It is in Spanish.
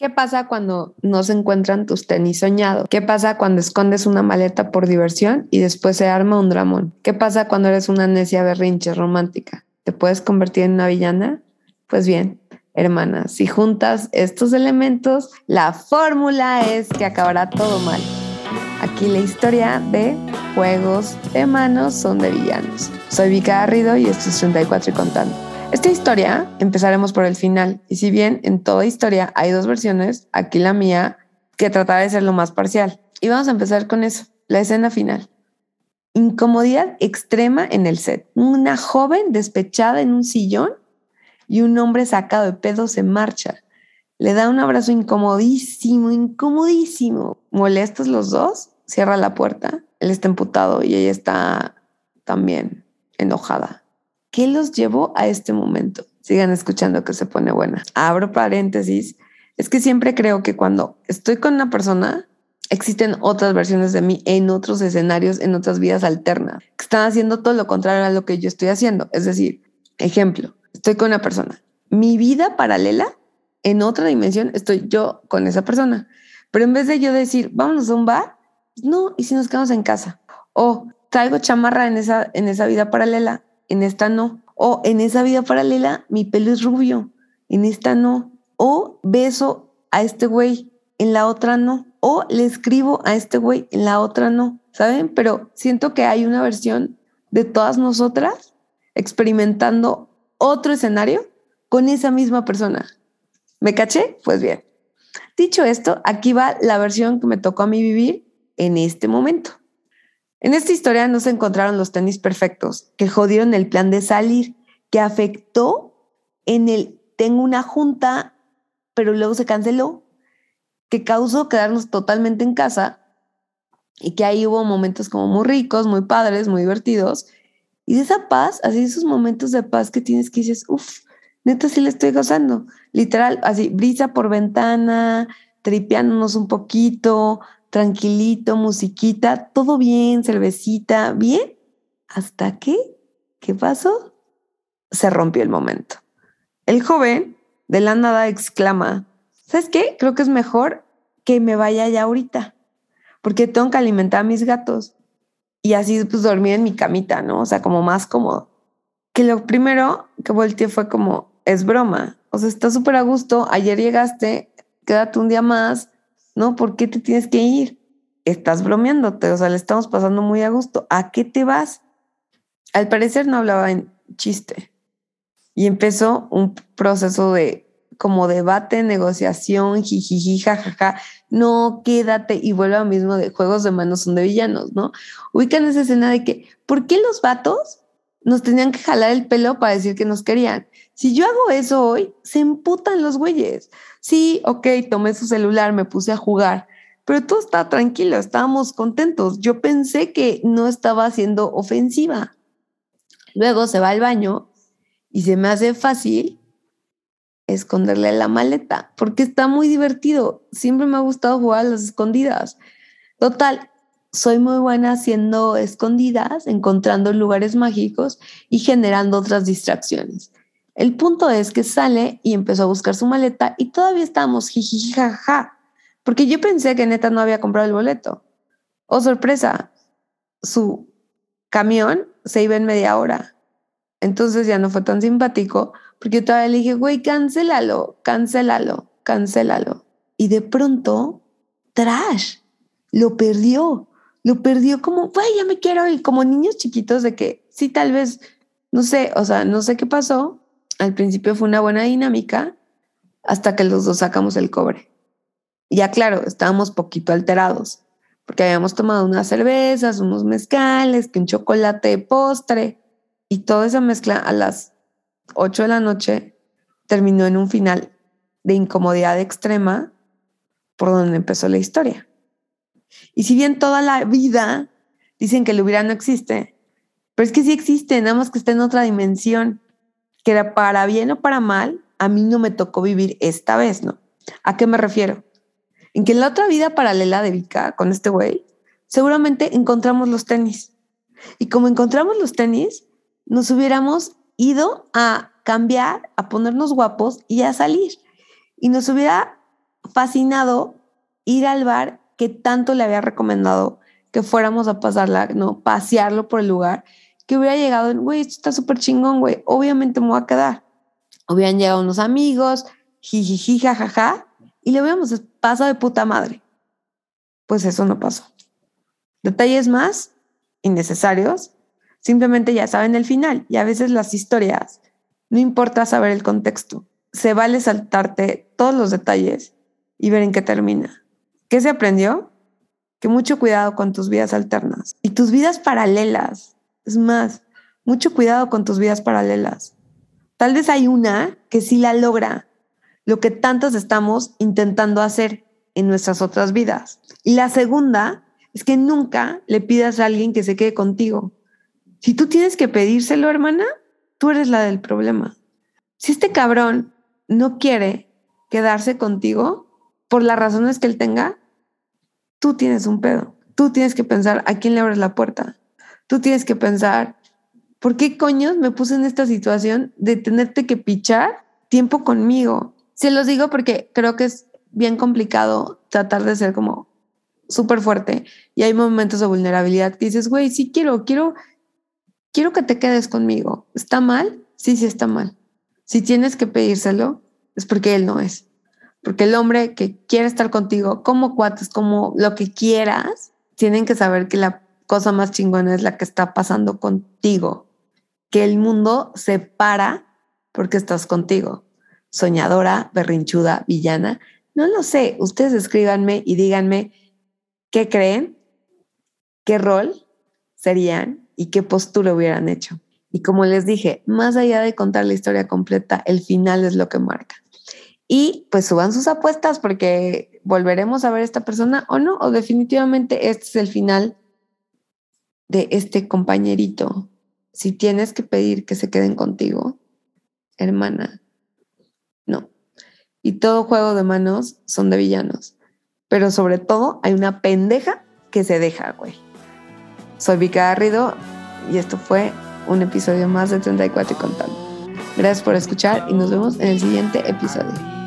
¿Qué pasa cuando no se encuentran tus tenis soñados? ¿Qué pasa cuando escondes una maleta por diversión y después se arma un dramón? ¿Qué pasa cuando eres una necia berrinche romántica? ¿Te puedes convertir en una villana? Pues bien, hermanas, si juntas estos elementos, la fórmula es que acabará todo mal. Aquí la historia de Juegos de Manos son de villanos. Soy Vika Garrido y esto es 34 y contando. Esta historia empezaremos por el final y si bien en toda historia hay dos versiones, aquí la mía que tratará de ser lo más parcial. Y vamos a empezar con eso, la escena final. Incomodidad extrema en el set. Una joven despechada en un sillón y un hombre sacado de pedo se marcha. Le da un abrazo incomodísimo, incomodísimo. Molestos los dos, cierra la puerta. Él está emputado y ella está también enojada. ¿Qué los llevó a este momento? Sigan escuchando que se pone buena. Abro paréntesis. Es que siempre creo que cuando estoy con una persona, existen otras versiones de mí en otros escenarios, en otras vidas alternas, que están haciendo todo lo contrario a lo que yo estoy haciendo. Es decir, ejemplo, estoy con una persona. Mi vida paralela, en otra dimensión, estoy yo con esa persona. Pero en vez de yo decir, vámonos a un bar, no, y si nos quedamos en casa. O traigo chamarra en esa, en esa vida paralela, en esta no. O en esa vida paralela, mi pelo es rubio, en esta no. O beso a este güey, en la otra no. O le escribo a este güey, en la otra no. ¿Saben? Pero siento que hay una versión de todas nosotras experimentando otro escenario con esa misma persona. ¿Me caché? Pues bien. Dicho esto, aquí va la versión que me tocó a mí vivir en este momento. En esta historia no se encontraron los tenis perfectos, que jodieron el plan de salir, que afectó en el tengo una junta, pero luego se canceló, que causó quedarnos totalmente en casa y que ahí hubo momentos como muy ricos, muy padres, muy divertidos. Y de esa paz, así esos momentos de paz que tienes que dices, uff, neta sí le estoy gozando. Literal, así, brisa por ventana, tripeándonos un poquito, tranquilito, musiquita, todo bien, cervecita, bien, hasta que, ¿qué pasó? Se rompió el momento. El joven de la nada exclama, ¿sabes qué? Creo que es mejor que me vaya ya ahorita, porque tengo que alimentar a mis gatos. Y así pues dormí en mi camita, ¿no? O sea, como más cómodo. Que lo primero que volteé fue como, es broma. O sea, está súper a gusto. Ayer llegaste, quédate un día más, ¿no? ¿Por qué te tienes que ir? Estás bromeándote, o sea, le estamos pasando muy a gusto. ¿A qué te vas? Al parecer no hablaba en chiste. Y empezó un proceso de como debate, negociación, jijiji, jajaja, no, quédate y vuelva mismo de juegos de manos son de villanos, ¿no? Ubican esa escena de que, ¿por qué los vatos nos tenían que jalar el pelo para decir que nos querían? Si yo hago eso hoy, se emputan los güeyes. Sí, ok, tomé su celular, me puse a jugar, pero todo estaba tranquilo, estábamos contentos. Yo pensé que no estaba siendo ofensiva. Luego se va al baño y se me hace fácil esconderle la maleta, porque está muy divertido. Siempre me ha gustado jugar a las escondidas. Total, soy muy buena haciendo escondidas, encontrando lugares mágicos y generando otras distracciones. El punto es que sale y empezó a buscar su maleta y todavía estábamos jiji jaja, porque yo pensé que neta no había comprado el boleto. Oh, sorpresa, su camión se iba en media hora. Entonces ya no fue tan simpático, porque todavía le dije, güey, cancélalo, cancélalo, cancélalo. Y de pronto, trash, lo perdió. Lo perdió como, güey, ya me quiero ir, como niños chiquitos de que sí, tal vez, no sé, o sea, no sé qué pasó, al principio fue una buena dinámica hasta que los dos sacamos el cobre. Ya claro, estábamos poquito alterados porque habíamos tomado unas cervezas, unos mezcales, que un chocolate de postre y toda esa mezcla a las 8 de la noche terminó en un final de incomodidad extrema por donde empezó la historia. Y si bien toda la vida dicen que el hubiera no existe, pero es que sí existe, nada más que está en otra dimensión que para bien o para mal, a mí no me tocó vivir esta vez, ¿no? ¿A qué me refiero? En que en la otra vida paralela de Vika con este güey, seguramente encontramos los tenis. Y como encontramos los tenis, nos hubiéramos ido a cambiar, a ponernos guapos y a salir. Y nos hubiera fascinado ir al bar que tanto le había recomendado que fuéramos a pasarla, no, pasearlo por el lugar, que hubiera llegado, güey, esto está súper chingón, güey, obviamente me voy a quedar. Hubieran llegado unos amigos, jijiji, jajaja, y le hubiéramos pasado de puta madre. Pues eso no pasó. Detalles más innecesarios, simplemente ya saben el final, y a veces las historias, no importa saber el contexto, se vale saltarte todos los detalles y ver en qué termina. ¿Qué se aprendió? Que mucho cuidado con tus vidas alternas y tus vidas paralelas. Es más, mucho cuidado con tus vidas paralelas. Tal vez hay una que sí la logra, lo que tantas estamos intentando hacer en nuestras otras vidas. Y la segunda es que nunca le pidas a alguien que se quede contigo. Si tú tienes que pedírselo, hermana, tú eres la del problema. Si este cabrón no quiere quedarse contigo por las razones que él tenga, tú tienes un pedo. Tú tienes que pensar a quién le abres la puerta. Tú tienes que pensar, ¿por qué coños me puse en esta situación de tenerte que pichar tiempo conmigo? Se los digo porque creo que es bien complicado tratar de ser como súper fuerte y hay momentos de vulnerabilidad que dices, güey, sí quiero, quiero, quiero que te quedes conmigo. ¿Está mal? Sí, sí está mal. Si tienes que pedírselo, es porque él no es. Porque el hombre que quiere estar contigo como cuates, como lo que quieras, tienen que saber que la cosa más chingona es la que está pasando contigo. Que el mundo se para porque estás contigo. Soñadora, berrinchuda, villana. No lo sé. Ustedes escríbanme y díganme qué creen, qué rol serían y qué postura hubieran hecho. Y como les dije, más allá de contar la historia completa, el final es lo que marca. Y pues suban sus apuestas porque volveremos a ver a esta persona o no, o definitivamente este es el final de este compañerito. Si tienes que pedir que se queden contigo, hermana, no. Y todo juego de manos son de villanos. Pero sobre todo hay una pendeja que se deja, güey. Soy Vika Garrido y esto fue un episodio más de 34 y contando. Gracias por escuchar y nos vemos en el siguiente episodio.